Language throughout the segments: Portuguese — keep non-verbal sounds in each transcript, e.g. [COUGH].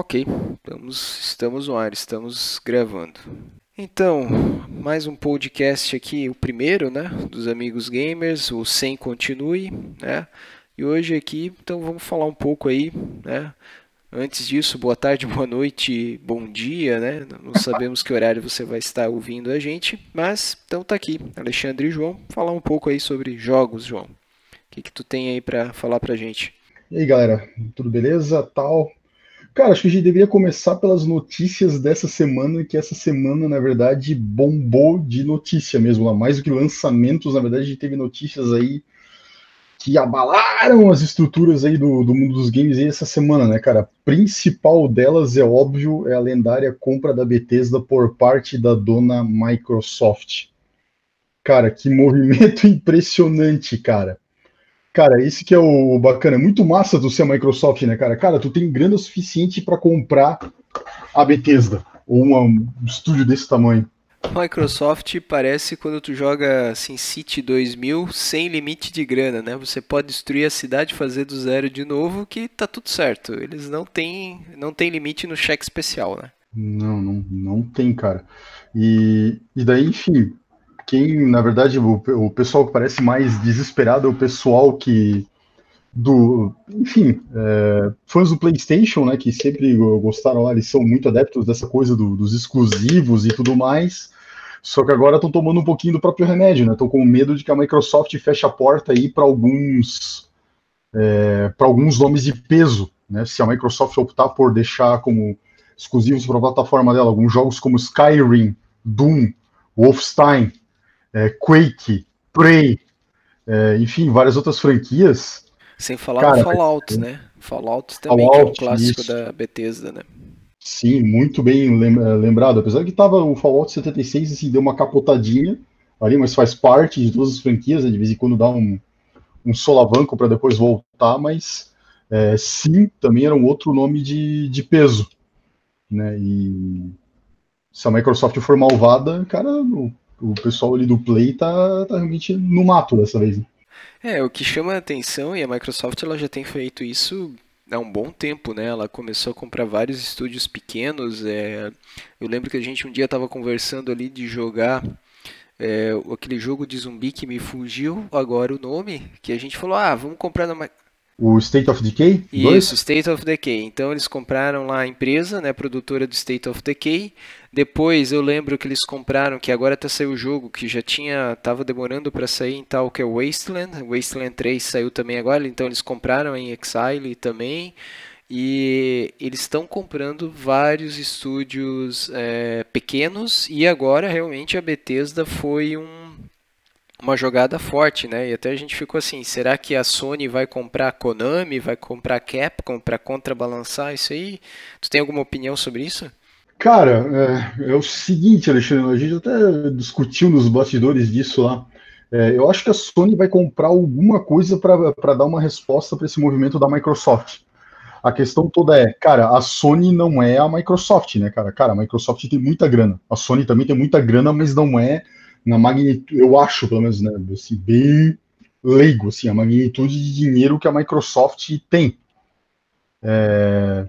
Ok, estamos, estamos no ar, estamos gravando. Então, mais um podcast aqui, o primeiro, né, dos amigos gamers, o Sem Continue, né? E hoje aqui, então vamos falar um pouco aí, né? Antes disso, boa tarde, [LAUGHS] boa noite, bom dia, né? Não sabemos que horário você vai estar ouvindo a gente, mas então tá aqui, Alexandre e João, falar um pouco aí sobre jogos, João. O que que tu tem aí para falar pra gente? E aí, galera, tudo beleza? Tal? Cara, acho que a gente deveria começar pelas notícias dessa semana, que essa semana, na verdade, bombou de notícia mesmo, lá mais do que lançamentos, na verdade, a gente teve notícias aí que abalaram as estruturas aí do, do mundo dos games aí essa semana, né, cara? Principal delas, é óbvio, é a lendária compra da Bethesda por parte da dona Microsoft. Cara, que [LAUGHS] movimento impressionante, cara. Cara, esse que é o bacana. É muito massa tu ser Microsoft, né, cara? Cara, tu tem grana suficiente para comprar a Bethesda, ou um estúdio desse tamanho. Microsoft parece quando tu joga assim, City 2000 sem limite de grana, né? Você pode destruir a cidade, fazer do zero de novo, que tá tudo certo. Eles não têm, não tem limite no cheque especial, né? Não, não, não tem, cara. E, e daí, enfim, quem, na verdade, o, o pessoal que parece mais desesperado é o pessoal que do, enfim, é, fãs do PlayStation, né, que sempre gostaram lá, eles são muito adeptos dessa coisa do, dos exclusivos e tudo mais. Só que agora estão tomando um pouquinho do próprio remédio, né? Estão com medo de que a Microsoft feche a porta aí para alguns é, para alguns nomes de peso, né? Se a Microsoft optar por deixar como exclusivos para a plataforma dela alguns jogos como Skyrim, Doom, Wolfenstein, é, Quake, Prey, é, enfim, várias outras franquias. Sem falar cara, no Fallout, né? Fallout também, Fallout, que é um clássico isso. da Bethesda, né? Sim, muito bem é, lembrado. Apesar que tava o Fallout 76 assim, deu uma capotadinha ali, mas faz parte de todas as franquias, né? de vez em quando dá um, um solavanco para depois voltar, mas é, sim, também era um outro nome de, de peso. Né? E se a Microsoft for malvada, cara, o o pessoal ali do Play tá, tá realmente no mato dessa vez. Né? É, o que chama a atenção, e a Microsoft ela já tem feito isso há um bom tempo, né? Ela começou a comprar vários estúdios pequenos. É... Eu lembro que a gente um dia estava conversando ali de jogar é, aquele jogo de zumbi que me fugiu agora o nome, que a gente falou, ah, vamos comprar na o State of Decay? Isso, State of Decay. Então eles compraram lá a empresa, né, produtora do State of Decay. Depois eu lembro que eles compraram, que agora até saiu o jogo, que já tinha, tava demorando para sair em tal que é Wasteland. Wasteland 3 saiu também agora, então eles compraram em Exile também. E eles estão comprando vários estúdios é, pequenos e agora realmente a Bethesda foi um uma jogada forte, né? E até a gente ficou assim, será que a Sony vai comprar a Konami, vai comprar a Capcom para contrabalançar isso aí? Tu tem alguma opinião sobre isso? Cara, é, é, o seguinte, Alexandre, a gente até discutiu nos bastidores disso lá. É, eu acho que a Sony vai comprar alguma coisa para dar uma resposta para esse movimento da Microsoft. A questão toda é, cara, a Sony não é a Microsoft, né, cara? Cara, a Microsoft tem muita grana. A Sony também tem muita grana, mas não é na magnitude, eu acho, pelo menos, né, assim, bem leigo, assim, a magnitude de dinheiro que a Microsoft tem. É,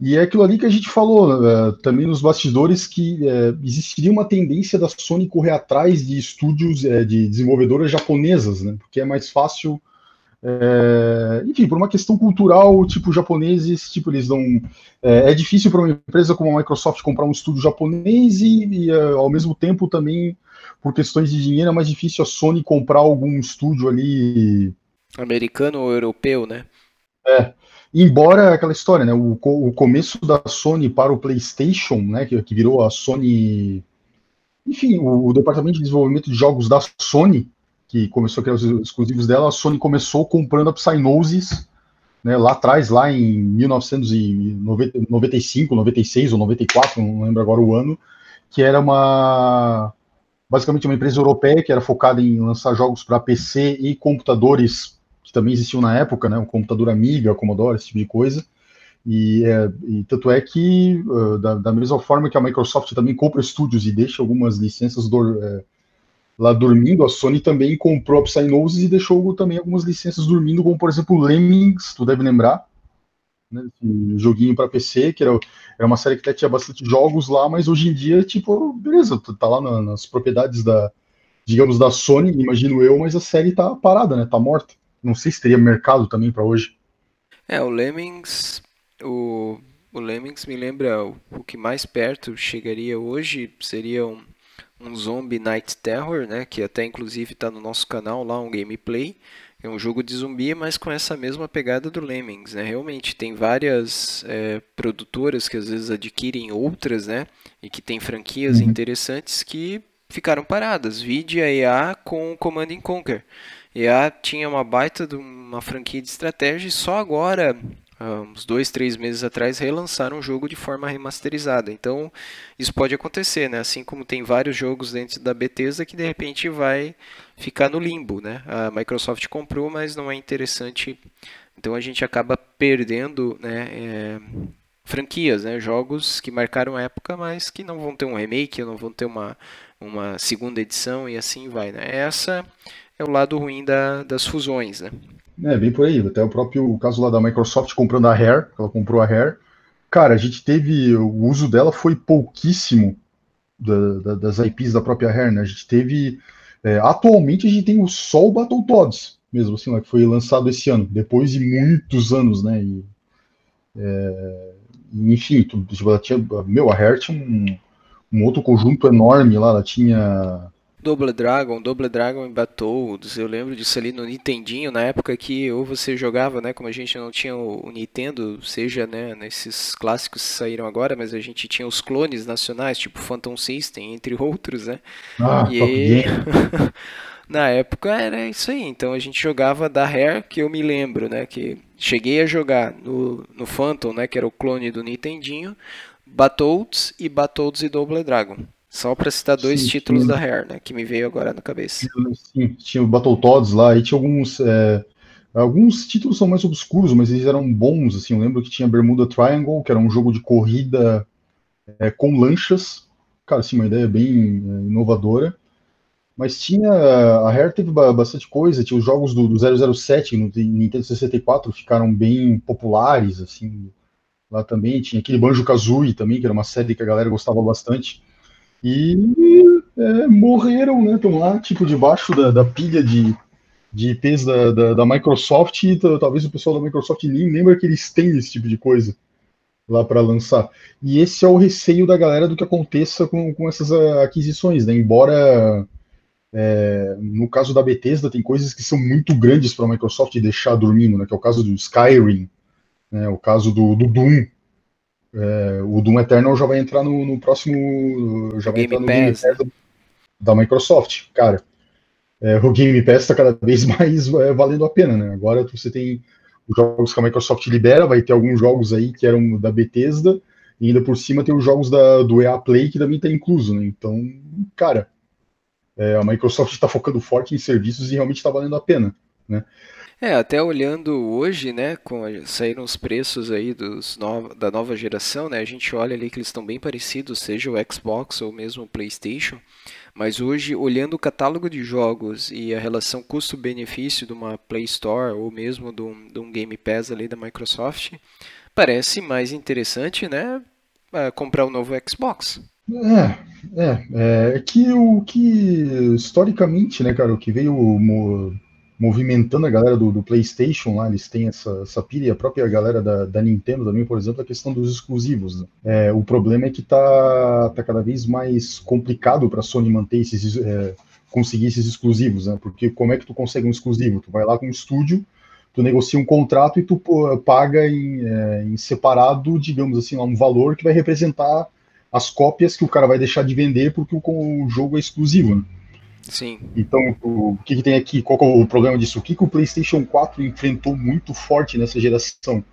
e é aquilo ali que a gente falou é, também nos bastidores, que é, existiria uma tendência da Sony correr atrás de estúdios, é, de desenvolvedoras japonesas, né, porque é mais fácil é, enfim, por uma questão cultural, tipo, japoneses, tipo, eles não. É, é difícil para uma empresa como a Microsoft comprar um estúdio japonês e, e, ao mesmo tempo, também, por questões de dinheiro, é mais difícil a Sony comprar algum estúdio ali. Americano ou europeu, né? É. Embora aquela história, né? O, o começo da Sony para o PlayStation, né? Que, que virou a Sony. Enfim, o, o departamento de desenvolvimento de jogos da Sony que começou a criar os exclusivos dela, a Sony começou comprando a Psygnosis, né, lá atrás, lá em 1995, 96 ou 94, não lembro agora o ano, que era uma basicamente uma empresa europeia que era focada em lançar jogos para PC e computadores que também existiam na época, né, um computador Amiga, Commodore, esse tipo de coisa. E, é, e tanto é que, uh, da, da, mesma forma que a Microsoft também compra estúdios e deixa algumas licenças do, é, lá dormindo, a Sony também comprou a Psygnosis e deixou também algumas licenças dormindo, como por exemplo Lemmings, tu deve lembrar, né? Esse joguinho para PC, que era, era uma série que até tinha bastante jogos lá, mas hoje em dia, tipo, beleza, tá lá na, nas propriedades da, digamos, da Sony, imagino eu, mas a série tá parada, né? Tá morta. Não sei se teria mercado também para hoje. É, o Lemmings, o, o Lemmings me lembra o, o que mais perto chegaria hoje seria um, um Zombie Night Terror, né? Que até inclusive está no nosso canal lá, um gameplay. É um jogo de zumbi, mas com essa mesma pegada do Lemmings, né? Realmente tem várias é, produtoras que às vezes adquirem outras, né? E que tem franquias uhum. interessantes que ficaram paradas. Vide a EA com o Command Conquer. EA tinha uma baita de uma franquia de estratégia e só agora uns dois, três meses atrás, relançaram o jogo de forma remasterizada. Então, isso pode acontecer, né? Assim como tem vários jogos dentro da Bethesda que de repente vai ficar no limbo, né? A Microsoft comprou, mas não é interessante. Então, a gente acaba perdendo, né? É, franquias, né? Jogos que marcaram época, mas que não vão ter um remake, não vão ter uma, uma segunda edição e assim vai, né? Essa é o lado ruim da, das fusões, né? É, bem por aí. Até o próprio caso lá da Microsoft comprando a Rare, ela comprou a Rare. Cara, a gente teve. O uso dela foi pouquíssimo da, da, das IPs da própria Rare, né? A gente teve. É, atualmente a gente tem o Sol Battletoads, mesmo assim, lá, que foi lançado esse ano, depois de muitos anos, né? E, é, enfim, tudo, tipo, tinha, meu, a Rare tinha um, um outro conjunto enorme lá, ela tinha Double Dragon, Double Dragon em Battletoads, eu lembro disso ali no Nintendinho, na época que ou você jogava, né, como a gente não tinha o, Nintendo, seja, né, nesses clássicos que saíram agora, mas a gente tinha os clones nacionais, tipo Phantom System, entre outros, né? Ah, e... [LAUGHS] na época era isso aí, então a gente jogava da Rare, que eu me lembro, né, que cheguei a jogar no, no Phantom, né, que era o clone do Nintendinho, Battletoads e Battletoads e Double Dragon. Só para citar dois sim, títulos da Rare, né? Que me veio agora na cabeça. Sim, tinha o Battletoads lá, e tinha alguns. É, alguns títulos são mais obscuros, mas eles eram bons, assim. Eu lembro que tinha Bermuda Triangle, que era um jogo de corrida é, com lanchas. Cara, assim, uma ideia bem é, inovadora. Mas tinha. A Rare teve bastante coisa, tinha os jogos do, do 007 no Nintendo 64 ficaram bem populares, assim. Lá também tinha aquele Banjo Kazooie também, que era uma série que a galera gostava bastante. E é, morreram, né? Estão lá, tipo, debaixo da, da pilha de, de IPs da, da, da, Microsoft, e talvez o pessoal da Microsoft nem lembra que eles têm esse tipo de coisa lá para lançar. E esse é o receio da galera do que aconteça com, com essas aquisições, né? Embora é, no caso da Bethesda tem coisas que são muito grandes para a Microsoft deixar dormindo, né? Que é o caso do Skyrim, né? O caso do, do Doom, é, o Doom Eternal já vai entrar no, no próximo. Já vai Game entrar no Pass. Game Pass da Microsoft. Cara, é, o Game Pass está cada vez [LAUGHS] mais é, valendo a pena, né? Agora você tem os jogos que a Microsoft libera, vai ter alguns jogos aí que eram da Bethesda, e ainda por cima tem os jogos da, do EA Play que também está incluso, né? Então, cara, é, a Microsoft está focando forte em serviços e realmente está valendo a pena, né? É, até olhando hoje, né, com saíram os preços aí dos no, da nova geração, né, a gente olha ali que eles estão bem parecidos, seja o Xbox ou mesmo o PlayStation, mas hoje olhando o catálogo de jogos e a relação custo-benefício de uma Play Store ou mesmo de um, de um Game Pass ali da Microsoft, parece mais interessante, né, comprar o um novo Xbox. É, é, é que o que historicamente, né, cara, o que veio movimentando a galera do, do, PlayStation lá, eles têm essa, essa pilha, e a própria galera da, da, Nintendo também, por exemplo, a questão dos exclusivos. Né? É, o problema é que tá, tá cada vez mais complicado para a Sony manter esses, é, conseguir esses exclusivos, né? Porque como é que tu consegue um exclusivo? Tu vai lá com um estúdio, tu negocia um contrato e tu paga em, é, em separado, digamos assim, um valor que vai representar as cópias que o cara vai deixar de vender porque o, o jogo é exclusivo. Né? Sim. Então, o que, que tem aqui? Qual é o problema disso? O que, que o PlayStation 4 enfrentou muito forte nessa geração?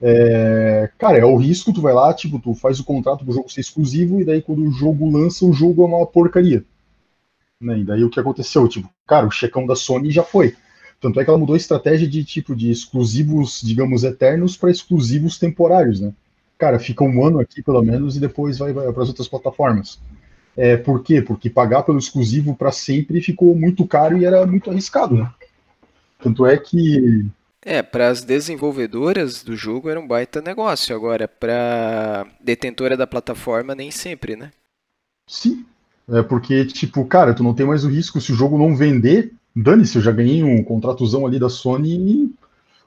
É, cara, é o risco, tu vai lá, tipo, tu faz o contrato pro jogo ser exclusivo, e daí quando o jogo lança, o jogo é uma porcaria. Né? E daí o que aconteceu? Tipo, cara, o checão da Sony já foi. Tanto é que ela mudou a estratégia de tipo de exclusivos, digamos, eternos para exclusivos temporários, né? Cara, fica um ano aqui pelo menos e depois vai, vai para as outras plataformas. É, por quê? Porque pagar pelo exclusivo para sempre ficou muito caro e era muito arriscado, né? Tanto é que É, para as desenvolvedoras do jogo era um baita negócio, agora para detentora da plataforma nem sempre, né? Sim, é porque, tipo, cara, tu não tem mais o risco se o jogo não vender, dane-se, eu já ganhei um contratozão ali da Sony e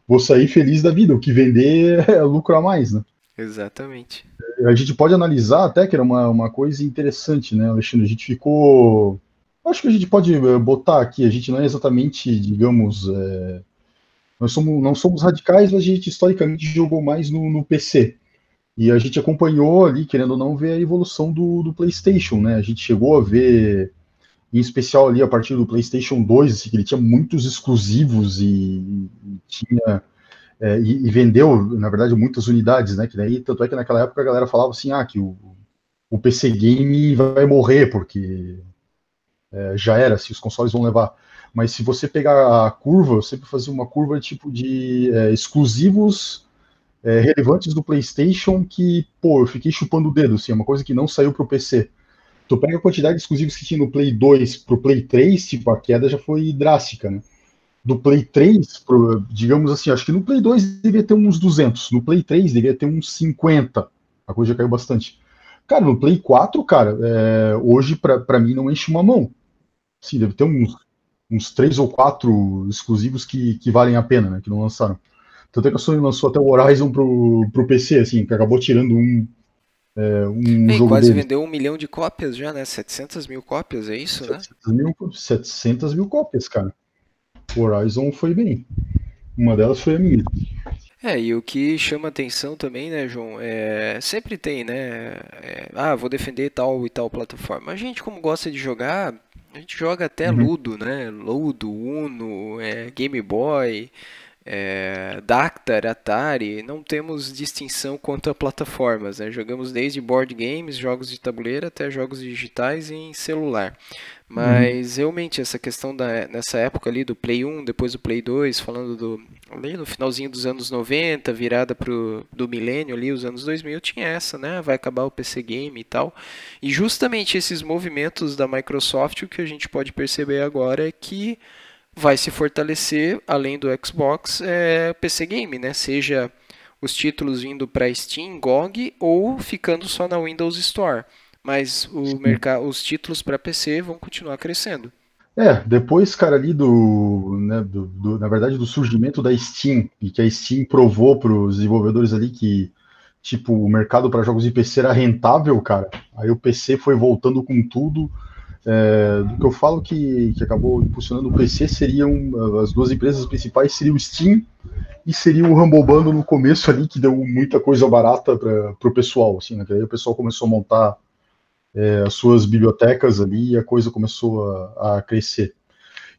vou sair feliz da vida. O que vender [LAUGHS] é lucro a mais, né? Exatamente. A gente pode analisar até que era uma, uma coisa interessante, né, Alexandre? A gente ficou. Acho que a gente pode eh, botar aqui, a gente não é exatamente, digamos. É... Nós somos, não somos radicais, mas a gente historicamente jogou mais no, no PC. E a gente acompanhou ali, querendo ou não, ver a evolução do, do PlayStation, né? A gente chegou a ver, em especial ali a partir do PlayStation 2, assim, que ele tinha muitos exclusivos e, e tinha é, e, e, vendeu, na verdade, muitas unidades, né? Que daí, tanto é que naquela época a galera falava assim, ah, que o, o PC Game vai morrer, porque é, já era, se os consoles vão levar. Mas se você pegar a curva, eu sempre fazia uma curva tipo de é, exclusivos é, relevantes do PlayStation que, pô, eu fiquei chupando o dedo, assim, é uma coisa que não saiu pro PC. Tu pega a quantidade de exclusivos que tinha no Play 2 pro Play 3, tipo, a queda já foi drástica, né? Do Play 3, pro, digamos assim, acho que no Play 2 devia ter uns 200, no Play 3 devia ter uns 50, a coisa já caiu bastante. Cara, no Play 4, cara, é, hoje para mim não enche uma mão. Sim, deve ter uns, uns 3 ou 4 exclusivos que, que valem a pena, né, que não lançaram. Tanto é que a Sony lançou até o Horizon pro, pro PC, assim, que acabou tirando um, é, um jogo quase deles. vendeu um milhão de cópias já, né? 700 mil cópias, é isso, 700 né? Mil, 700 mil cópias, cara. Horizon foi bem. Uma delas foi a minha. É, e o que chama atenção também, né, João, é, sempre tem, né, é, ah, vou defender tal e tal plataforma. A gente, como gosta de jogar, a gente joga até uhum. Ludo, né, Ludo, Uno, é, Game Boy, é, Dactar, Atari, não temos distinção quanto a plataformas, né, jogamos desde board games, jogos de tabuleiro, até jogos digitais e em celular. Mas uhum. realmente essa questão da nessa época ali do Play 1, depois do Play 2, falando do ali no finalzinho dos anos 90, virada pro do milênio ali, os anos 2000, tinha essa, né? Vai acabar o PC game e tal. E justamente esses movimentos da Microsoft, o que a gente pode perceber agora é que vai se fortalecer além do Xbox, é PC game, né? Seja os títulos vindo para Steam, GOG ou ficando só na Windows Store mas o mercado, os títulos para PC vão continuar crescendo. É, depois, cara, ali do, né, do, do, na verdade, do surgimento da Steam, e que a Steam provou para os desenvolvedores ali que, tipo, o mercado para jogos de PC era rentável, cara, aí o PC foi voltando com tudo, é, do que eu falo que, que acabou impulsionando o PC seriam, as duas empresas principais seriam o Steam e seria o Rumble Bundle no começo ali, que deu muita coisa barata para o pessoal, assim, né, aí o pessoal começou a montar é, as suas bibliotecas ali e a coisa começou a, a, crescer.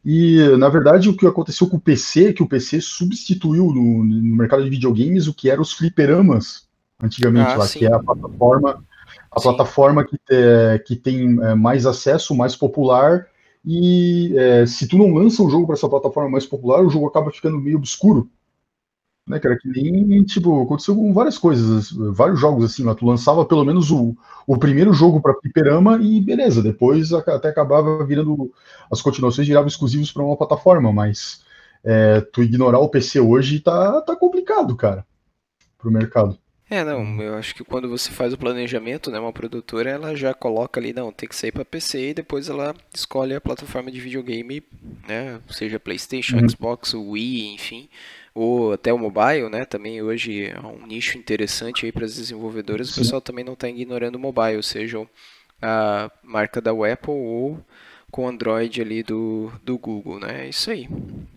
E, na verdade, o que aconteceu com o PC, é que o PC substituiu no, no mercado de videogames o que eram os fliperamas antigamente, ah, lá, que é a plataforma, a plataforma que, é, que tem é, mais acesso, mais popular, e é, se tu não lança o jogo para essa plataforma mais popular, o jogo acaba ficando meio obscuro né, cara? Que nem, tipo, aconteceu com várias coisas, vários jogos assim, lá, tu lançava pelo menos o, o primeiro jogo para Piperama e beleza, depois até acabava virando, as continuações viravam exclusivos para uma plataforma, mas é, tu ignorar o PC hoje tá, tá complicado, cara, pro mercado. É, não, eu acho que quando você faz o planejamento, né, uma produtora, ela já coloca ali, não, tem que sair para PC e depois ela escolhe a plataforma de videogame, né, seja PlayStation, uhum. Xbox, Wii, enfim, ou até o mobile, né? Também hoje é um nicho interessante aí para as desenvolvedoras. Sim. O pessoal também não está ignorando o mobile, seja a marca da Apple ou com o Android ali do, do Google, né? É isso aí.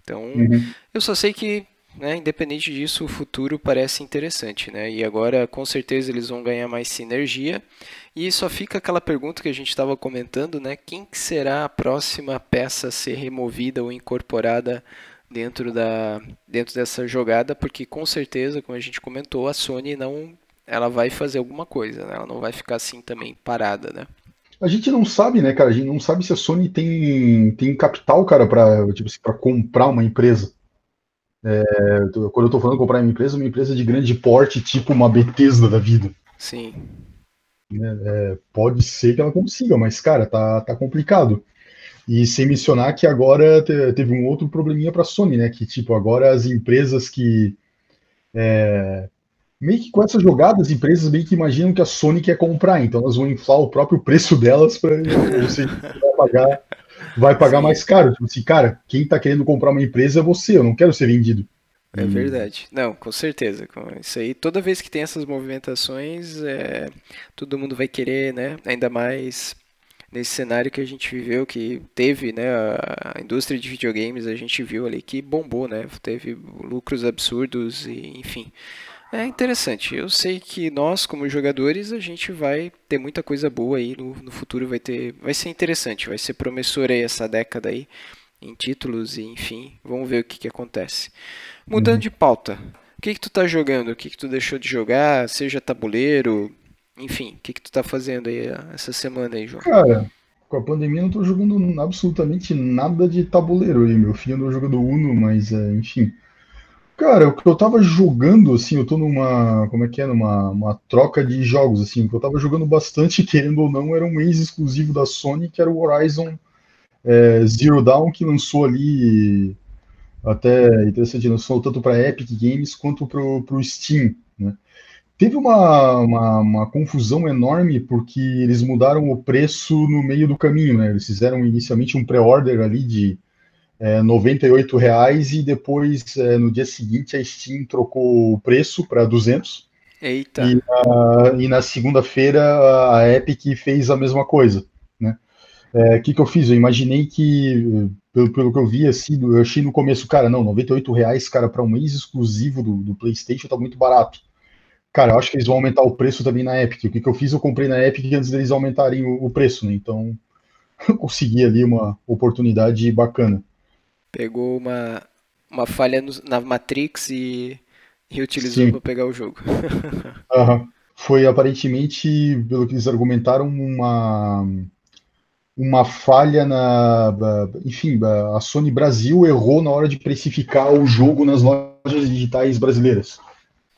Então, uhum. eu só sei que, né, independente disso, o futuro parece interessante, né? E agora, com certeza, eles vão ganhar mais sinergia. E só fica aquela pergunta que a gente estava comentando, né? Quem será a próxima peça a ser removida ou incorporada dentro, da, dentro dessa jogada, porque com certeza, como a gente comentou, a Sony não ela vai fazer alguma coisa, né? ela não vai ficar assim também parada, né? A gente não sabe, né, cara? A gente não sabe se a Sony tem, tem capital, cara, para tipo assim, comprar uma empresa. É, quando eu tô falando comprar uma empresa, uma empresa de grande porte, tipo uma Bethesda da vida. Sim. É, é, pode ser que ela consiga, mas, cara, tá, tá complicado. E sem mencionar que agora teve um outro probleminha para a Sony, né? Que tipo, agora as empresas que. É, meio que com essas jogadas, as empresas meio que imaginam que a Sony quer comprar, então elas vão inflar o próprio preço delas para você [LAUGHS] pagar, vai pagar mais caro. Tipo assim, cara, quem está querendo comprar uma empresa é você, eu não quero ser vendido. É verdade. Não, com certeza. Isso aí, toda vez que tem essas movimentações, é, todo mundo vai querer, né? Ainda mais nesse cenário que a gente viveu, que teve, né, a indústria de videogames, a gente viu ali que bombou, né, teve lucros absurdos e, enfim, é interessante. Eu sei que nós, como jogadores, a gente vai ter muita coisa boa aí no, no futuro, vai ter, vai ser interessante, vai ser promissor aí essa década aí em títulos e, enfim, vamos ver o que, que acontece. Mudando uhum. de pauta, o que que tu tá jogando? O que que tu deixou de jogar? Seja tabuleiro, enfim, o que, que tu tá fazendo aí eh, essa semana aí, João? Cara, com a pandemia eu não tô jogando absolutamente nada de tabuleiro aí. Meu filho andou jogando Uno, mas é, enfim. Cara, o que eu tava jogando, assim, eu tô numa. Como é que é? Numa uma troca de jogos, assim. O que eu tava jogando bastante, [LAUGHS] querendo ou não, era um ex-exclusivo da Sony, que era o Horizon é, Zero Dawn, que lançou ali. Até interessante, lançou tanto para Epic Games quanto pro, pro Steam, né? Teve uma, uma, uma, confusão enorme porque eles mudaram o preço no meio do caminho, né? Eles fizeram inicialmente um pré-order ali de é, 98 reais e depois é, no dia seguinte a Steam trocou o preço para 200. Eita. E, e na segunda-feira a Epic fez a mesma coisa, né? O é, que, que eu fiz? Eu imaginei que, pelo, pelo que eu vi, assim, eu achei no começo, cara, não, 98 reais, cara, para um mês exclusivo do, do PlayStation tá muito barato. Cara, eu acho que eles vão aumentar o preço também na Epic. O que, que eu fiz? Eu comprei na Epic antes deles aumentarem o, o preço, né? Então, [LAUGHS] eu consegui ali uma oportunidade bacana. Pegou uma, uma falha no, na Matrix e, e utilizou para pegar o jogo. [LAUGHS] uhum. Foi aparentemente, pelo que eles argumentaram, uma uma falha na. Enfim, a Sony Brasil errou na hora de precificar o jogo nas lojas digitais brasileiras.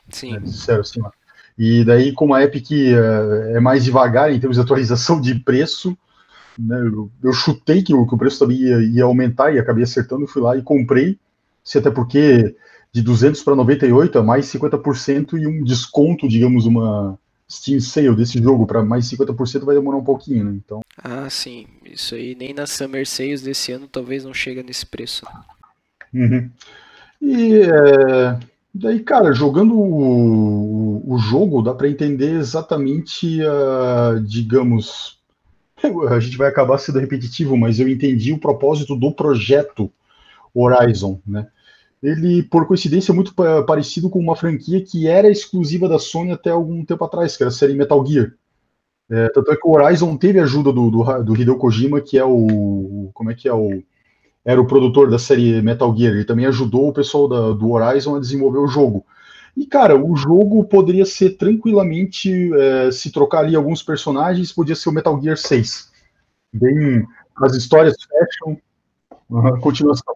Sim. Disseram assim, ó. E daí, como a Epic é, é mais devagar em termos de atualização de preço, né, eu, eu, chutei que o, que o preço também ia, ia, aumentar e acabei acertando, fui lá e comprei, se até porque de 200 para 98 é mais 50% e um desconto, digamos, uma Steam Sale desse jogo para mais 50% vai demorar um pouquinho, né? Então... Ah, sim, isso aí nem na Summer Sales desse ano talvez não chega nesse preço. Uhum. E é, Daí, cara, jogando o, o jogo, dá para entender exatamente, uh, digamos, a gente vai acabar sendo repetitivo, mas eu entendi o propósito do projeto Horizon, né? Ele, por coincidência, é muito parecido com uma franquia que era exclusiva da Sony até algum tempo atrás, que era a série Metal Gear. É, tanto é que o Horizon teve ajuda do, do, do Hideo Kojima, que é o. Como é que é o era o produtor da série Metal Gear, ele também ajudou o pessoal da, do Horizon a desenvolver o jogo. E, cara, o jogo poderia ser tranquilamente, é, se trocar ali alguns personagens, podia ser o Metal Gear 6. Bem, as histórias fecham. Uhum, continuação.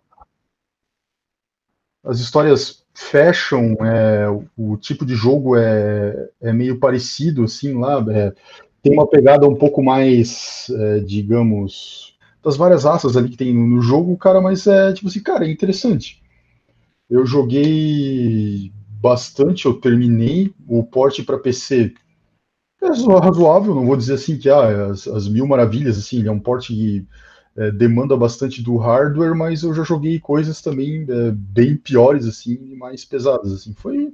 As histórias fecham, é, o, o, tipo de jogo é, é meio parecido, assim, lá. É, tem uma pegada um pouco mais, é, digamos, das várias raças ali que tem no, no jogo, cara, mas é tipo assim, cara, é interessante. Eu joguei bastante, eu terminei o porte para PC. É razoável, não vou dizer assim que ah, as, as mil maravilhas, assim, ele é um porte que é, demanda bastante do hardware, mas eu já joguei coisas também é, bem piores, assim, mais pesadas, assim. Foi,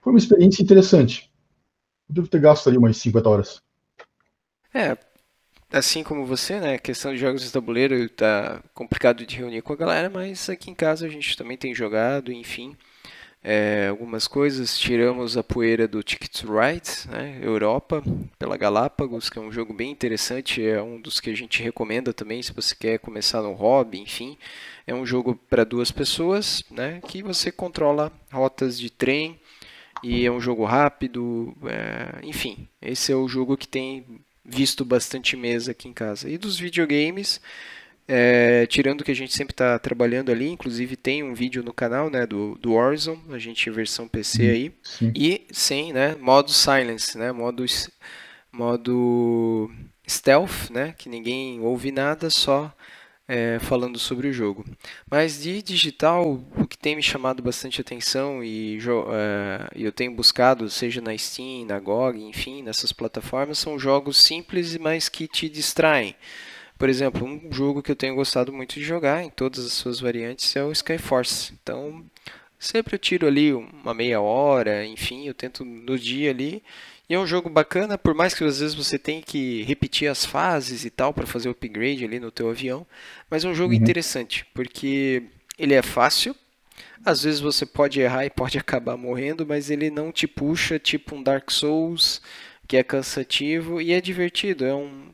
foi uma experiência interessante. Eu devo ter gasto ali umas 50 horas. É, assim como você, né, a questão de jogos de tabuleiro tá complicado de reunir com a galera, mas aqui em casa a gente também tem jogado, enfim, é, algumas coisas. Tiramos a poeira do Ticket to Ride, né, Europa, pela Galápagos, que é um jogo bem interessante, é um dos que a gente recomenda também se você quer começar no hobby, enfim. É um jogo para duas pessoas, né, que você controla rotas de trem e é um jogo rápido, é, enfim. Esse é o jogo que tem visto bastante mesa aqui em casa. E dos videogames, é, tirando que a gente sempre está trabalhando ali, inclusive tem um vídeo no canal né, do, do Warzone, a gente versão PC aí, Sim. e sem né, modo silence, né, modo, modo stealth, né, que ninguém ouve nada, só é, falando sobre o jogo. Mas de digital, o que tem me chamado bastante atenção e é, eu tenho buscado, seja na Steam, na GOG, enfim, nessas plataformas, são jogos simples, mas que te distraem. Por exemplo, um jogo que eu tenho gostado muito de jogar em todas as suas variantes é o Skyforce. Então, sempre eu tiro ali uma meia hora, enfim, eu tento no dia ali e é um jogo bacana, por mais que às vezes você tenha que repetir as fases e tal para fazer o upgrade ali no teu avião, mas é um jogo uhum. interessante, porque ele é fácil, às vezes você pode errar e pode [LAUGHS] acabar morrendo, mas ele não te puxa tipo um Dark Souls, que é cansativo e é divertido, é um,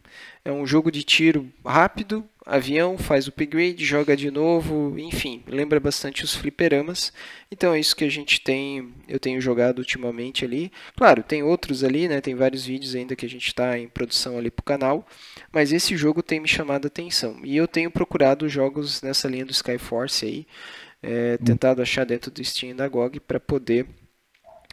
é um jogo de tiro rápido, avião, faz o upgrade, joga de novo, enfim, lembra bastante os fliperamas. Então é isso que a gente tem, eu tenho jogado ultimamente ali. Claro, tem outros ali, né? Tem vários vídeos ainda que a gente está em produção ali pro canal, mas esse jogo tem me chamado a atenção. E eu tenho procurado jogos nessa linha do Skyforce aí, é, tentado achar dentro do Steam da GOG para poder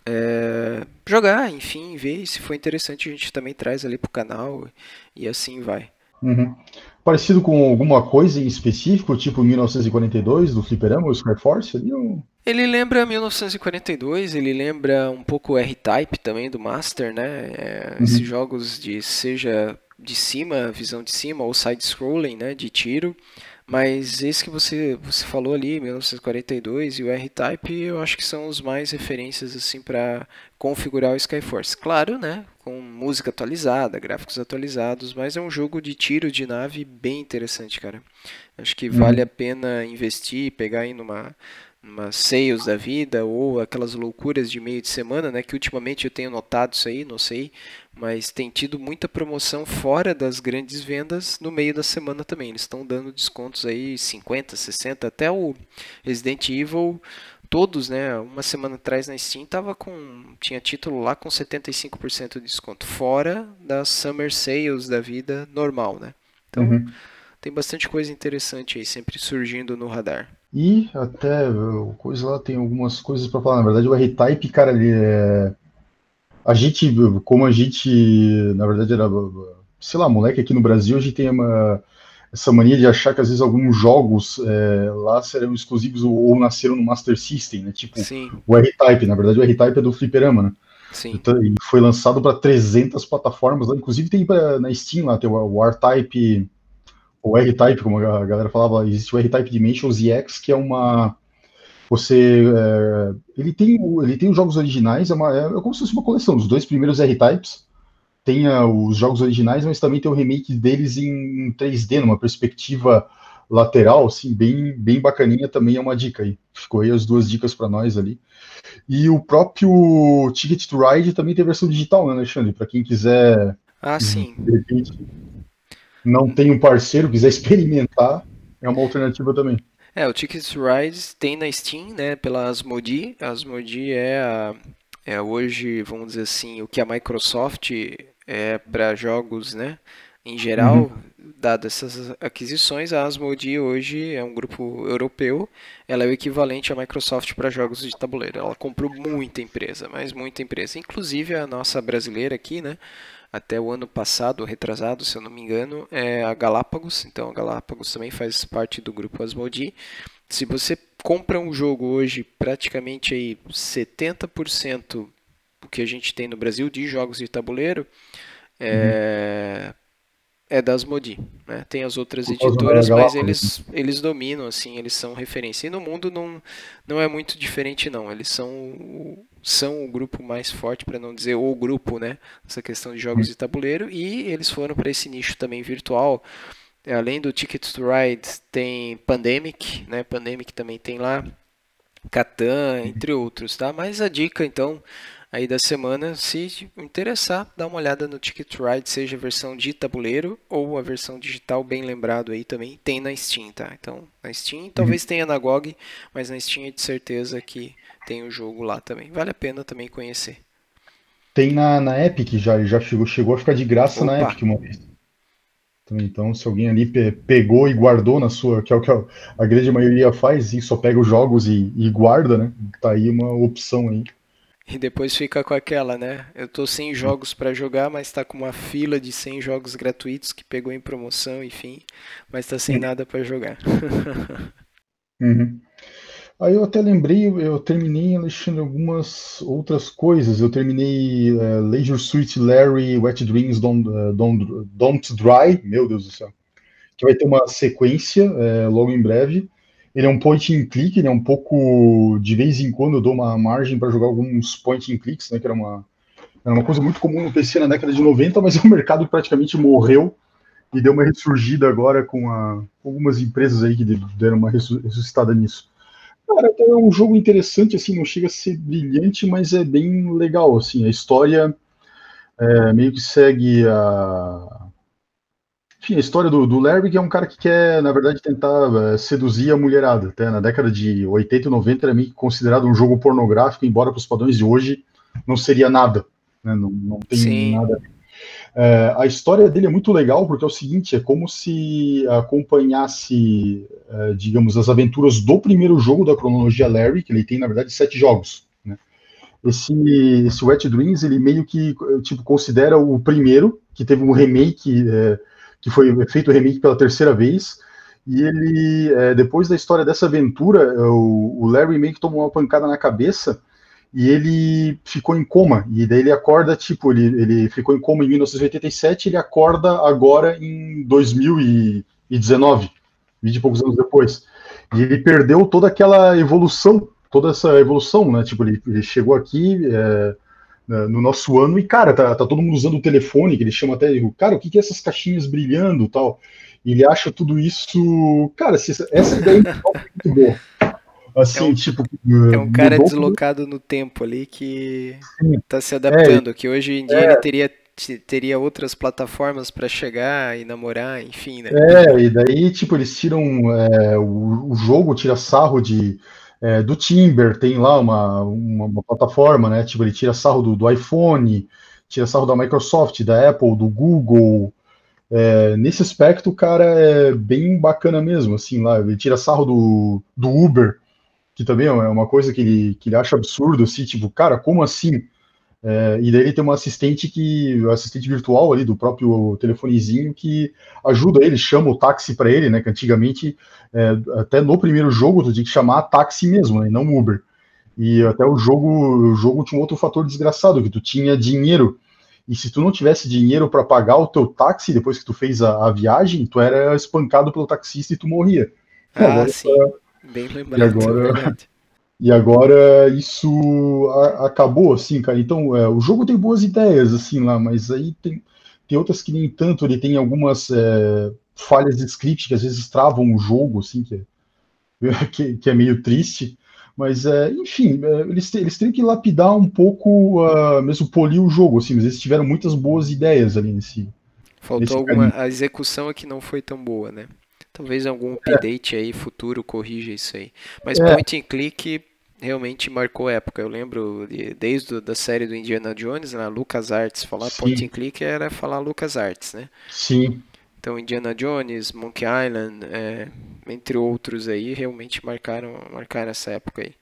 é, jogar, enfim, ver. se for interessante, a gente também traz ali pro canal e assim vai. Uhum. Parecido com alguma coisa em específico, tipo 1942 do Fliperama, o Skyforce ali? Ou... Ele lembra 1942, ele lembra um pouco o R-Type também do Master, né? É, uhum. Esses jogos de seja de cima, visão de cima, ou side-scrolling, né? De tiro. Mas esse que você, você falou ali, 1942 e o R-Type, eu acho que são os mais referências assim para configurar o Skyforce. Claro, né, com música atualizada, gráficos atualizados, mas é um jogo de tiro de nave bem interessante, cara. Acho que vale uhum. a pena investir, pegar aí numa umas sales da vida ou aquelas loucuras de meio de semana, né? Que ultimamente eu tenho notado isso aí, não sei, mas tem tido muita promoção fora das grandes vendas no meio da semana também. Eles estão dando descontos aí 50, 60, até o Resident Evil todos, né? Uma semana atrás na Steam tava com tinha título lá com 75% de desconto, fora das summer sales da vida normal, né? Então, uhum. tem bastante coisa interessante aí sempre surgindo no radar. E até coisa lá tem algumas coisas para falar. Na verdade, o R-Type, cara, ele é... a gente, como a gente, na verdade, era, sei lá, moleque aqui no Brasil, a gente tem uma essa mania de achar que às vezes alguns jogos é, lá serão exclusivos ou, ou, nasceram no Master System, né? Tipo Sim. o R-Type, na verdade o R-Type é do Fliperama, né? Sim. Então, foi lançado para 300 plataformas, lá, inclusive tem pra, na Steam lá, tem o, o R-Type o R-Type, como a galera falava, existe o R-Type Dimensions EX, que é uma. Você. É, ele, tem, ele tem os jogos originais, é, uma, é, como se fosse uma coleção. Os dois primeiros R-Types tem os jogos originais, mas também tem o remake deles em 3D, numa perspectiva lateral, assim, bem, bem bacaninha, também é uma dica aí. Ficou aí as duas dicas para nós ali. E o próprio Ticket to Ride também tem versão digital, né, Alexandre? Para quem quiser. Ah, sim. De repente, não tem um parceiro, quiser experimentar, é uma alternativa também. É, o Tickets Rides tem na Steam, né, pela Asmodee. A Asmodee é, a, é hoje, vamos dizer assim, o que a Microsoft é para jogos, né, em geral, uhum. dadas essas aquisições, a Asmodee hoje é um grupo europeu, ela é o equivalente à Microsoft para jogos de tabuleiro. Ela comprou muita empresa, mas muita empresa, inclusive a nossa brasileira aqui, né, até o ano passado, retrasado, se eu não me engano, é a Galápagos. Então a Galápagos também faz parte do grupo Asmodee. Se você compra um jogo hoje, praticamente aí 70% do que a gente tem no Brasil de jogos de tabuleiro é, uhum é da Asmodee. Né? Tem as outras editoras, mas eles, eles dominam, assim, eles são referência. E no mundo não, não é muito diferente, não. Eles são, são o grupo mais forte, para não dizer o grupo, né? Essa questão de jogos de tabuleiro. E eles foram para esse nicho também virtual. Além do Ticket to Ride, tem Pandemic, né? Pandemic também tem lá. Catan, entre outros, tá? Mas a dica, então, aí da semana. Se interessar, dá uma olhada no Ticket Ride, seja a versão de tabuleiro ou a versão digital, bem lembrado aí também, tem na Steam, tá? Então, na Steam, talvez uhum. tenha na GOG, mas na Steam é de certeza que tem o jogo lá também. Vale a pena também conhecer. Tem na, na Epic já, já chegou, chegou a ficar de graça Opa. na Epic uma vez. Então, então, se alguém ali pe pegou e guardou na sua, que é o que a, a grande maioria faz, e só pega os jogos e, e guarda, né? Tá aí uma opção aí E depois fica com aquela, né? Eu tô sem jogos para jogar, mas tá com uma fila de 100 jogos gratuitos que pegou em promoção, enfim, mas tá sem nada para jogar. uhum. Aí eu até lembrei, eu terminei, Alexandre, algumas outras coisas. Eu terminei uh, Leisure Suite Larry Wet Dreams Don't, uh, Don't, Don't Dry, meu Deus do céu, que vai ter uma sequência uh, logo em breve. Ele é um point and click, ele é um pouco. De vez em quando eu dou uma margem para jogar alguns point and clicks, né? Que era uma, era uma coisa muito comum no PC na década de 90, mas [LAUGHS] o mercado praticamente morreu e deu uma ressurgida agora com a, algumas empresas aí que deram uma ressuscitada nisso. Cara, é um jogo interessante, assim, não chega a ser brilhante, mas é bem legal, assim, a história é, meio que segue a, enfim, a história do, do Larry, que é um cara que quer, na verdade, tentar uh, seduzir a mulherada. Até na década de 80 e 90 era meio que considerado um jogo pornográfico, embora para os padrões de hoje não seria nada. Né? Não, não tem Sim. nada. Uh, a história dele é muito legal, porque é o seguinte: é como se acompanhasse, uh, digamos, as aventuras do primeiro jogo da cronologia Larry, que ele tem, na verdade, sete jogos. Né? Esse, esse Wet Dreams, ele meio que tipo, considera o primeiro, que teve um remake que foi feito o remake pela terceira vez. E ele, é, depois da história dessa aventura, o, o Larry meio que tomou uma pancada na cabeça e ele ficou em coma. E daí ele acorda, tipo, ele, ele ficou em coma em 1987, ele acorda agora em 2019, 20 e poucos anos depois. E ele perdeu toda aquela evolução, toda essa evolução, né? Tipo, ele, ele chegou aqui, é, no nosso ano, e, cara, tá, tá todo mundo usando o telefone, que ele chama até, cara, o que, que é essas caixinhas brilhando tal? E ele acha tudo isso. Cara, essa ideia é muito boa. [LAUGHS] Assim, é um, tipo. É um cara deslocado no tempo ali que Sim. tá se adaptando, é, que hoje em dia é, ele teria teria outras plataformas para chegar e namorar, enfim, né? É, e daí, tipo, eles tiram é, o, o, jogo tira sarro de é, do Timber, tem lá uma, uma, uma, plataforma, né? Tipo, ele tira sarro do, do, iPhone, tira sarro da Microsoft, da Apple, do Google. É, nesse aspecto, o cara é bem bacana mesmo, assim, lá, ele tira sarro do, do Uber, que também é uma coisa que ele, que ele acha absurdo, assim, tipo, cara, como assim? É, e daí ele tem uma assistente que, o assistente virtual ali do próprio telefonezinho que ajuda ele, chama o táxi para ele, né? Que antigamente, é, até no primeiro jogo, tu tinha que chamar táxi mesmo, né, e não Uber. E até o jogo, o jogo tinha um outro fator desgraçado, que tu tinha dinheiro. E se tu não tivesse dinheiro para pagar o teu táxi depois que tu fez a, a, viagem, tu era espancado pelo taxista e tu morria. Ah, agora, sim. Bem lembrado. E agora, e agora isso a, acabou, assim, cara. Então, é, o jogo tem boas ideias, assim, lá, mas aí tem, tem outras que nem tanto. Ele tem algumas é, falhas de script que às vezes travam o jogo, assim, que é, [LAUGHS] que, que é meio triste. Mas, é, enfim, é, eles, eles têm que lapidar um pouco, uh, mesmo polir o jogo, assim, mas eles tiveram muitas boas ideias ali nesse. Faltou nesse alguma. Caminho. A execução aqui não foi tão boa, né? Talvez algum é. update aí futuro corrija isso aí. Mas é. point and click realmente marcou época. Eu lembro de, desde a série do Indiana Jones, na Lucas Arts, falar Sim. point and click era falar Lucas Arts, né? Sim. Então Indiana Jones, Monkey Island, é, entre outros aí, realmente marcaram, marcaram essa época aí.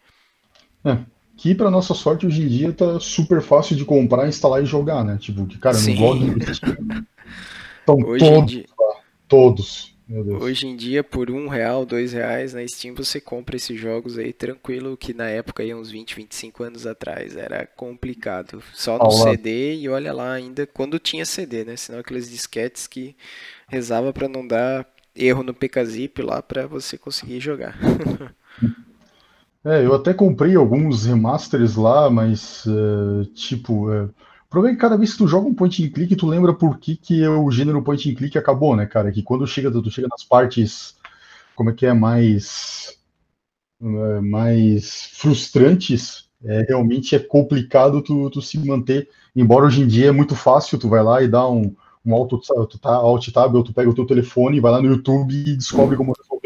É, que para nossa sorte hoje em dia tá super fácil de comprar, instalar e jogar, né? Tipo, que cara, Sim. no blog estão todos, dia... todos. Hoje em dia, por um real, dois reais na Steam, você compra esses jogos aí tranquilo, que na época, aí, uns 20, 25 anos atrás, era complicado. Só no Olá. CD e olha lá ainda quando tinha CD, né? Senão aqueles disquetes que rezava para não dar erro no PKZip lá para você conseguir jogar. [LAUGHS] é, eu até comprei alguns remasters lá, mas uh, tipo, uh, problema é que cada vez que tu joga um point and click, tu lembra por que, que o gênero point and click acabou, né, cara? Que quando chega, tu chega nas partes, como é que é, mais, é, mais frustrantes, é, realmente é complicado tu, tu se manter, embora hoje em dia é muito fácil, tu vai lá e dá um, um auto, tu tá, alt tab, ou tu pega o teu telefone, vai lá no YouTube e descobre como resolver.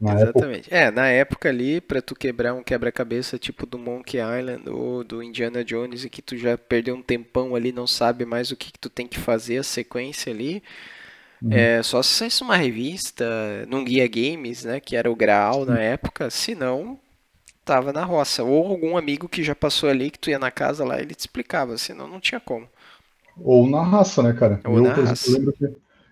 Na Exatamente. Época... É, na época ali, para tu quebrar um quebra-cabeça tipo do Monkey Island ou do Indiana Jones e que tu já perdeu um tempão ali, não sabe mais o que, que tu tem que fazer, a sequência ali, uhum. é só se saísse uma revista, num guia games, né, que era o Graal na época, se não, tava na roça. Ou algum amigo que já passou ali, que tu ia na casa lá, ele te explicava, senão não tinha como. Ou na raça, né, cara? Ou eu, na exemplo, raça. eu lembro que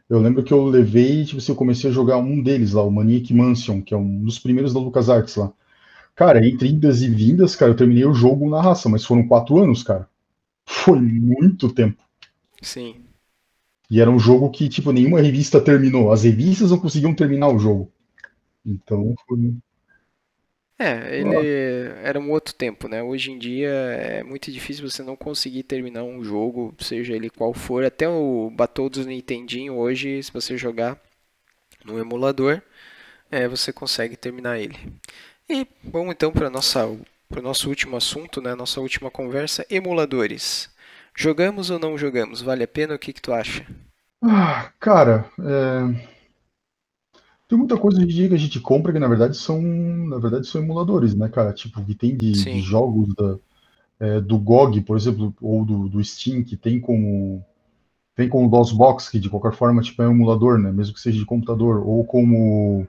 eu lembro que eu levei, tipo assim, eu comecei a jogar um deles lá, o Maniac Mansion, que é um dos primeiros da LucasArts lá. Cara, entre idas e vindas, cara, eu terminei o jogo na raça, mas foram quatro anos, cara. Foi muito tempo. Sim. E era um jogo que, tipo, nenhuma revista terminou. As revistas não conseguiam terminar o jogo. Então, foi... É, ele era um outro tempo, né? Hoje em dia é muito difícil você não conseguir terminar um jogo, seja ele qual for. Até o Battletoads do Nintendinho hoje, se você jogar no emulador, é, você consegue terminar ele. E vamos então para nossa para o nosso último assunto, né? Nossa última conversa, emuladores. Jogamos ou não jogamos? Vale a pena? O que que tu acha? Ah, cara, é... tem muita coisa hoje em dia que a gente compra que na verdade são, na verdade são emuladores, né, cara? Tipo, que tem de, de jogos da, é, do GOG, por exemplo, ou do, do Steam, que tem como tem como DOSBox, que de qualquer forma tipo, é um emulador, né? Mesmo que seja de computador, ou como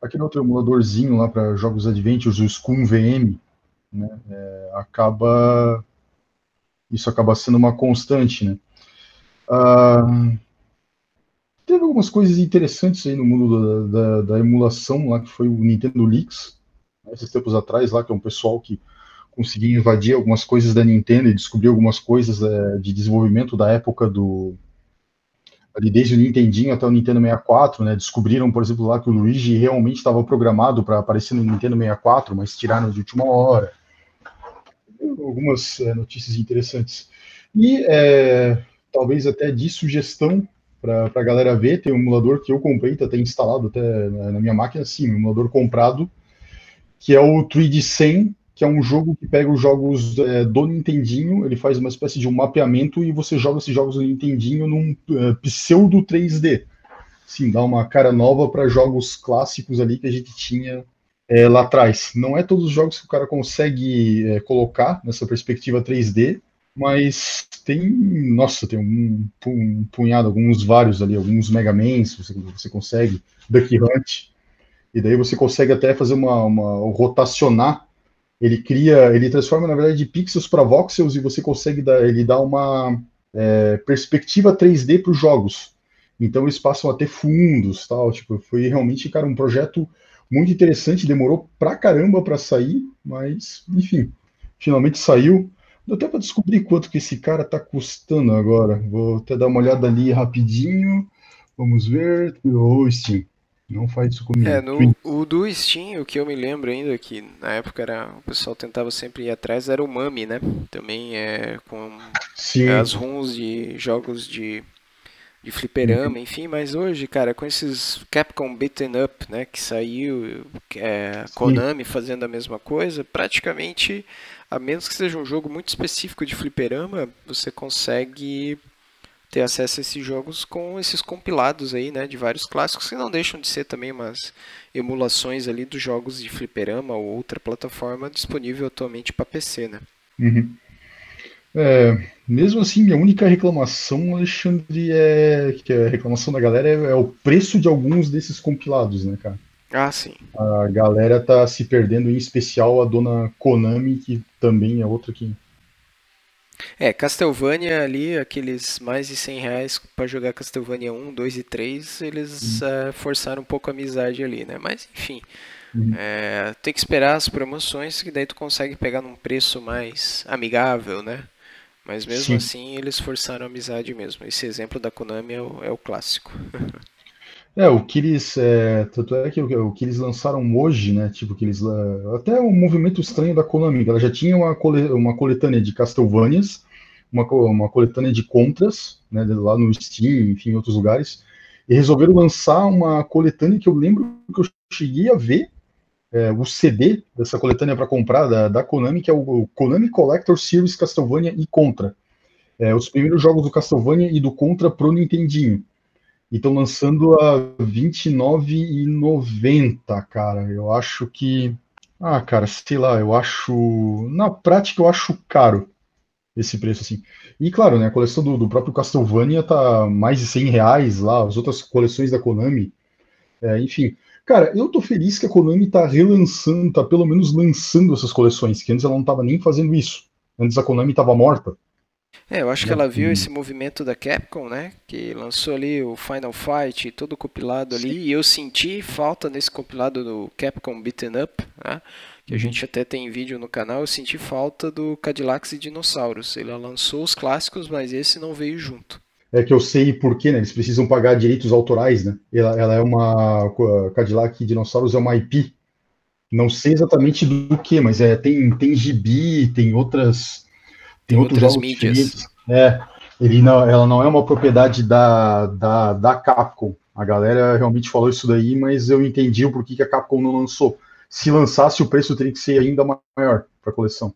aquele outro emuladorzinho lá para jogos Adventures, o Scum VM, né? É, acaba isso acaba sendo uma constante, né? Ah, teve algumas coisas interessantes aí no mundo da, da, da emulação lá, que foi o Nintendo Leaks, né, esses tempos atrás lá, que é um pessoal que conseguia invadir algumas coisas da Nintendo e descobrir algumas coisas é, de desenvolvimento da época do ali desde o Nintendinho até o Nintendo 64, né? Descobriram, por exemplo, lá que o Luigi realmente estava programado para aparecer no Nintendo 64, mas tiraram de última hora. Algumas é, notícias interessantes. E é, talvez até de sugestão para a galera ver, tem um emulador que eu comprei, tá até instalado até na, minha máquina, sim, um emulador comprado, que é o 3D 100, que é um jogo que pega os jogos é, do Nintendinho, ele faz uma espécie de um mapeamento e você joga esses jogos do Nintendinho num é, pseudo 3D. Sim, dá uma cara nova para jogos clássicos ali que a gente tinha é, lá atrás. Não é todos os jogos que o cara consegue é, colocar nessa perspectiva 3D, mas tem, nossa, tem um, um punhado, alguns vários ali, alguns Mega Mans, você, você consegue, Duck Hunt, e daí você consegue até fazer uma, uma rotacionar ele cria, ele transforma na verdade de pixels para voxels e você consegue dar, ele dá uma é, perspectiva 3D para os jogos. Então eles passam a ter fundos, tal. Tipo, foi realmente, cara, um projeto muito interessante. Demorou pra caramba para sair, mas enfim, finalmente saiu. Deu até para descobrir quanto que esse cara tá custando agora. Vou até dar uma olhada ali rapidinho. Vamos ver. O Steam. Não faz isso comigo. É, no, o do Steam, o que eu me lembro ainda, que na época era, o pessoal tentava sempre ir atrás, era o Mami, né? Também é com Sim. as runs de jogos de, de fliperama, enfim, mas hoje, cara, com esses Capcom Beaten Up, né, que saiu, é, Konami fazendo a mesma coisa, praticamente, a menos que seja um jogo muito específico de fliperama, você consegue ter acesso a esses jogos com esses compilados aí, né, de vários clássicos que não deixam de ser também umas emulações ali dos jogos de fliperama ou outra plataforma disponível atualmente para PC, né? Uhum. É, mesmo assim, minha única reclamação, Alexandre, é que a reclamação da galera é, é, o preço de alguns desses compilados, né, cara? Ah, sim. A galera tá se perdendo, em especial a dona Konami, que também é outra que é, Castlevania ali, aqueles mais de 100 reais para jogar Castlevania 1, 2 e 3, eles uhum. uh, forçaram um pouco a amizade ali, né? Mas enfim, uhum. é, tem que esperar as promoções, que daí tu consegue pegar num preço mais amigável, né? Mas mesmo Sim. assim, eles forçaram a amizade mesmo. Esse exemplo da Konami é o, é o clássico. [LAUGHS] É, o que eles. É, tanto é que o, o, que eles lançaram hoje, né? Tipo, que eles. Até um movimento estranho da Konami, ela já tinha uma, cole, uma coletânea de Castlevanias, uma, uma coletânea de Contras, né? Lá no Steam, enfim, em outros lugares. E resolveram lançar uma coletânea que eu lembro que eu cheguei a ver é, o CD dessa coletânea para comprar da, da Konami, que é o, Konami Collector Series Castlevania e Contra. É, os primeiros jogos do Castlevania e do Contra pro Nintendinho. E estão lançando a R$29,90, cara. Eu acho que. Ah, cara, sei lá, eu acho. Na prática, eu acho caro esse preço, assim. E claro, né, a coleção do, do próprio Castlevania tá mais de 100 reais lá, as outras coleções da Konami. É, enfim, Cara, eu tô feliz que a Konami tá relançando, tá pelo menos lançando essas coleções, que antes ela não tava nem fazendo isso. Antes a Konami tava morta. É, eu acho que ela viu esse movimento da Capcom, né? Que lançou ali o Final Fight, todo compilado ali, Sim. e eu senti falta nesse compilado do Capcom Beaten Up, né? Que a uhum. gente até tem vídeo no canal, eu senti falta do Cadillacs e Dinossauros. Ele lançou os clássicos, mas esse não veio junto. É que eu sei por quê, né? Eles precisam pagar direitos autorais, né? Ela, ela é uma. Cadillac Dinossauros é uma IP. Não sei exatamente do que, mas é, tem, tem gibi, tem outras tem outros jogos mídias. diferentes. É, ele não, ela não é uma propriedade da, da, da Capcom. A galera realmente falou isso daí, mas eu entendi o porquê que a Capcom não lançou. Se lançasse, o preço teria que ser ainda maior para a coleção.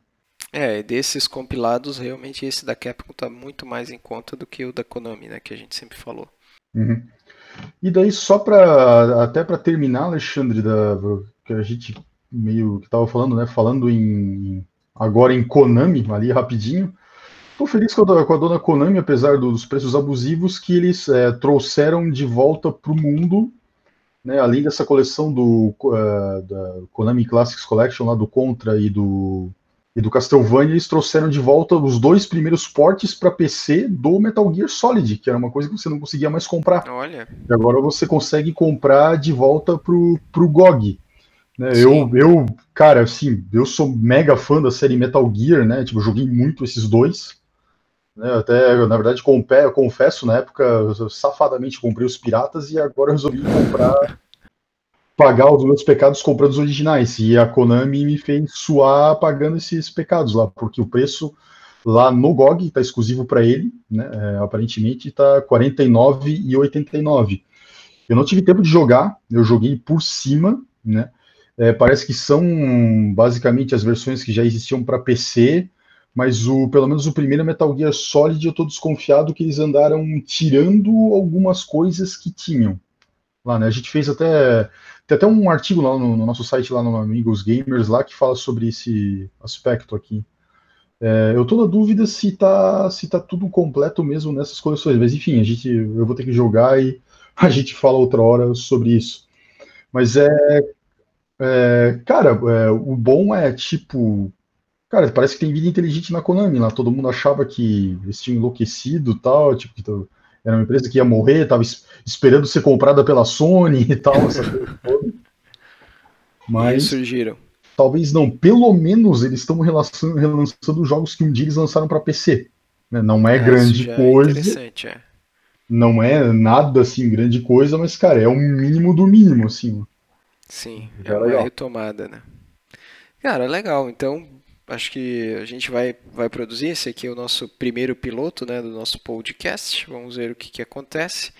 É, desses compilados, realmente esse da Capcom está muito mais em conta do que o da Konami, né, que a gente sempre falou. Uhum. E daí, só para até para terminar, Alexandre, da, que a gente meio que estava falando, né, falando em agora em Konami, ali rapidinho. Estou feliz com a, com a, dona Konami, apesar dos preços abusivos, que eles é, trouxeram de volta para o mundo, né, além dessa coleção do uh, da Konami Classics Collection, lá do Contra e do, e do Castlevania, eles trouxeram de volta os dois primeiros portes para PC do Metal Gear Solid, que era uma coisa que você não conseguia mais comprar. Olha. E agora você consegue comprar de volta para o GOG. Né, eu, eu, cara, assim, eu sou mega fã da série Metal Gear, né? Tipo, joguei muito esses dois. Né, até, na verdade, compé, confesso, na época, eu safadamente comprei os piratas e agora resolvi comprar, pagar os meus pecados comprando os originais. E a Konami me fez suar pagando esses pecados lá, porque o preço lá no GOG está exclusivo para ele, né? É, aparentemente está R$ 49,89. Eu não tive tempo de jogar, eu joguei por cima, né? É, parece que são basicamente as versões que já existiam para PC, mas o, pelo menos o primeiro Metal Gear Solid eu estou desconfiado que eles andaram tirando algumas coisas que tinham. Lá, né? A gente fez até tem até um artigo lá no, no nosso site lá no Amigos Gamers lá que fala sobre esse aspecto aqui. É, eu estou na dúvida se está se tá tudo completo mesmo nessas coleções, mas enfim, a gente eu vou ter que jogar e [LAUGHS] a gente fala outra hora sobre isso. Mas é, é, cara, é, o bom é tipo. Cara, parece que tem vida inteligente na Konami lá. Todo mundo achava que eles tinham enlouquecido tal, tipo, que era uma empresa que ia morrer, tava esperando ser comprada pela Sony e tal, essa [LAUGHS] coisa toda. Mas. E surgiram. Talvez não, pelo menos eles estão relançando, jogos que um dia eles lançaram para PC. Né? Não é, é grande é coisa. É. Não é nada assim grande coisa, mas, cara, é o mínimo do mínimo, assim. Sim, é, é uma legal. retomada, né? Cara, legal. Então, acho que a gente vai, vai produzir. Esse aqui é o nosso primeiro piloto né, do nosso podcast. Vamos ver o que, que acontece.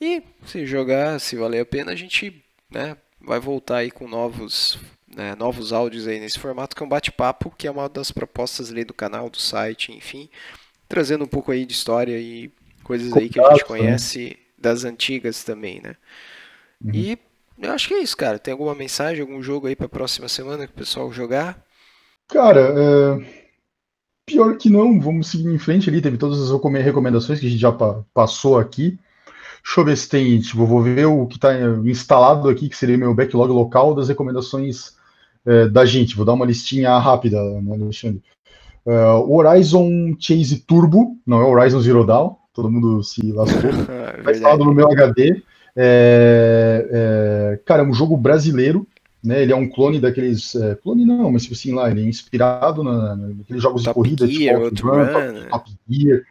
E se jogar, se valer a pena, a gente né, vai voltar aí com novos, né, novos áudios aí nesse formato, que é um bate-papo, que é uma das propostas ali do canal, do site, enfim. Trazendo um pouco aí de história e coisas aí que a gente né? conhece das antigas também, né? Uhum. E eu acho que é isso, cara. Tem alguma mensagem, algum jogo aí pra próxima semana que o pessoal jogar? Cara, é... pior que não. Vamos seguir em frente ali. Teve todas as recomendações que a gente já passou aqui. Deixa eu ver se tem. Tipo, vou ver o que está instalado aqui, que seria meu backlog local das recomendações é, da gente. Vou dar uma listinha rápida, né, Alexandre. Uh, Horizon Chase Turbo, não é Horizon Zero Dawn, todo mundo se lascou. [LAUGHS] Está instalado no meu HD. É, é, cara, é um jogo brasileiro, né? Ele é um clone daqueles. É, clone não, mas tipo assim lá, ele é inspirado na, naqueles jogos Top de corrida, Gear, tipo Run, Top, né? Top Gear.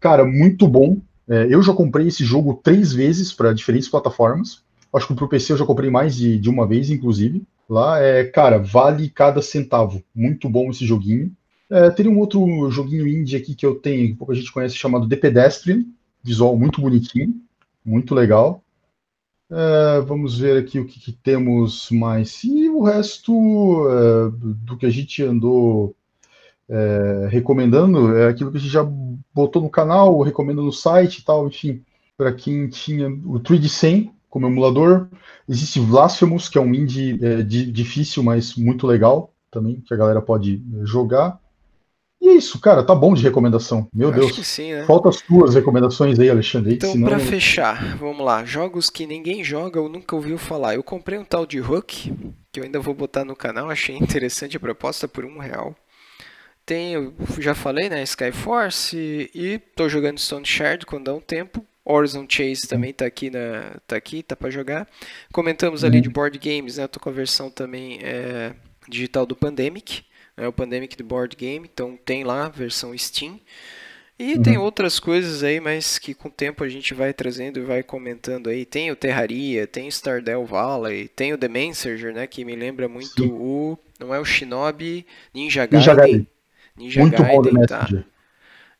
Cara, muito bom. É, eu já comprei esse jogo três vezes para diferentes plataformas. Acho que pro PC eu já comprei mais de, de uma vez, inclusive. Lá é, cara, vale cada centavo. Muito bom esse joguinho. É, teria um outro joguinho indie aqui que eu tenho, que pouca gente conhece, chamado The Pedestrian. Visual muito bonitinho, muito legal. É, vamos ver aqui o que, que, temos mais. E o resto é, do que a gente andou é, recomendando é aquilo que a gente já botou no canal, recomenda no site e tal, enfim. Para quem tinha o 3D 100 como emulador, existe Blasphemous, que é um indie é, difícil, mas muito legal também, que a galera pode jogar. E é isso, cara, tá bom de recomendação. Meu Acho Deus. que sim, né? Falta as tuas recomendações aí, Alexandre. Então, senão... pra fechar, vamos lá. Jogos que ninguém joga ou nunca ouviu falar. Eu comprei um tal de Hook, que eu ainda vou botar no canal, achei interessante a proposta por um real. Tem, eu já falei, né, Skyforce e tô jogando Stone Shard quando dá um tempo. Horizon Chase também tá aqui, na, tá aqui, tá para jogar. Comentamos ali de board games, né? Tô com a versão também é, digital do Pandemic, né, o Pandemic de board game, então tem lá a versão Steam. E Uhum. tem outras coisas aí, mas que com o tempo a gente vai trazendo e vai comentando aí. Tem o Terraria, tem o Stardew Valley, tem o The Messenger, né, que me lembra muito Sim. o não é o Shinobi, Ninja Gaiden. Ninja Gaiden. Ninja Muito bom The Gaiden, tá? Messenger.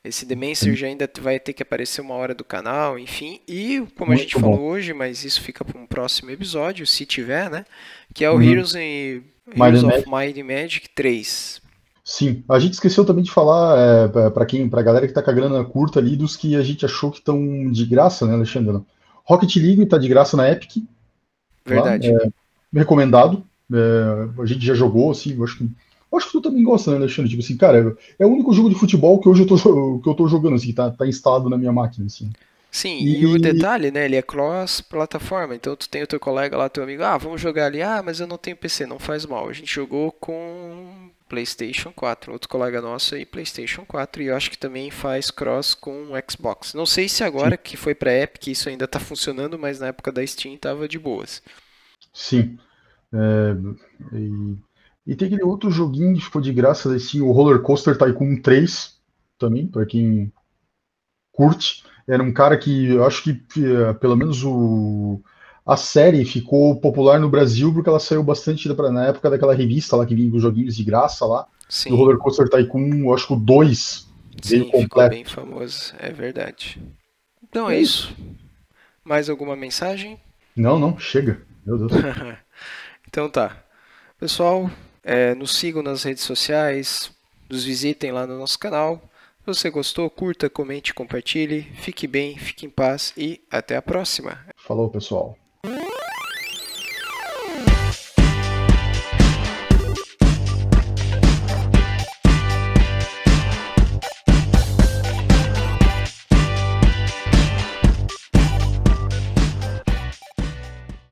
Esse The Messenger ainda vai ter que aparecer uma hora do canal, enfim. E, como a Muito gente bom. falou hoje, mas isso fica para um próximo episódio, se tiver, né? Que é o Uhum. Heroes, Might Heroes and of Might and Magic 3. Sim, a gente esqueceu também de falar é, pra- pra quem, pra galera que tá com a grana curta ali, dos que a gente achou que estão de graça, né, Alexandre? Rocket League tá de graça na Epic, Verdade. é, recomendado. É, a gente já jogou, assim, eu acho que. eu acho que tu também gosta, né, Alexandre? Tipo assim, cara, é o único jogo de futebol que hoje eu tô, que eu tô jogando, assim, que tá, tá instalado na minha máquina, assim. Sim, e... o E- detalhe, né? Ele é cross-plataforma. Então tu tem o teu colega lá, teu amigo, ah, vamos jogar ali. Ah, mas eu não tenho PC, não faz mal. A gente jogou com PlayStation 4. Outro colega nosso aí, PlayStation 4. E eu acho que também faz cross com Xbox. Não sei se agora que foi pra Epic isso ainda tá funcionando, mas na época da Steam tava de boas. Sim. É, e, e tem aquele outro joguinho que ficou de graça, assim, o Roller Coaster Tycoon 3, também, pra quem curte. Era um cara que eu acho que eh, pelo menos o, a série ficou popular no Brasil porque ela saiu bastante na época daquela revista lá que vinha com os joguinhos de graça lá. Sim, Do Roller Coaster Tycoon, eu acho que o 2 sim, veio ficou completo. bem famoso. É verdade. Então é isso. Mais alguma mensagem? Não, não, chega. Meu Deus. [LAUGHS] Então tá. Pessoal, é, nos sigam nas redes sociais, nos visitem lá no nosso canal. Você gostou, curta, comente, compartilhe. Fique bem, fique em paz e até a próxima. Falou, pessoal.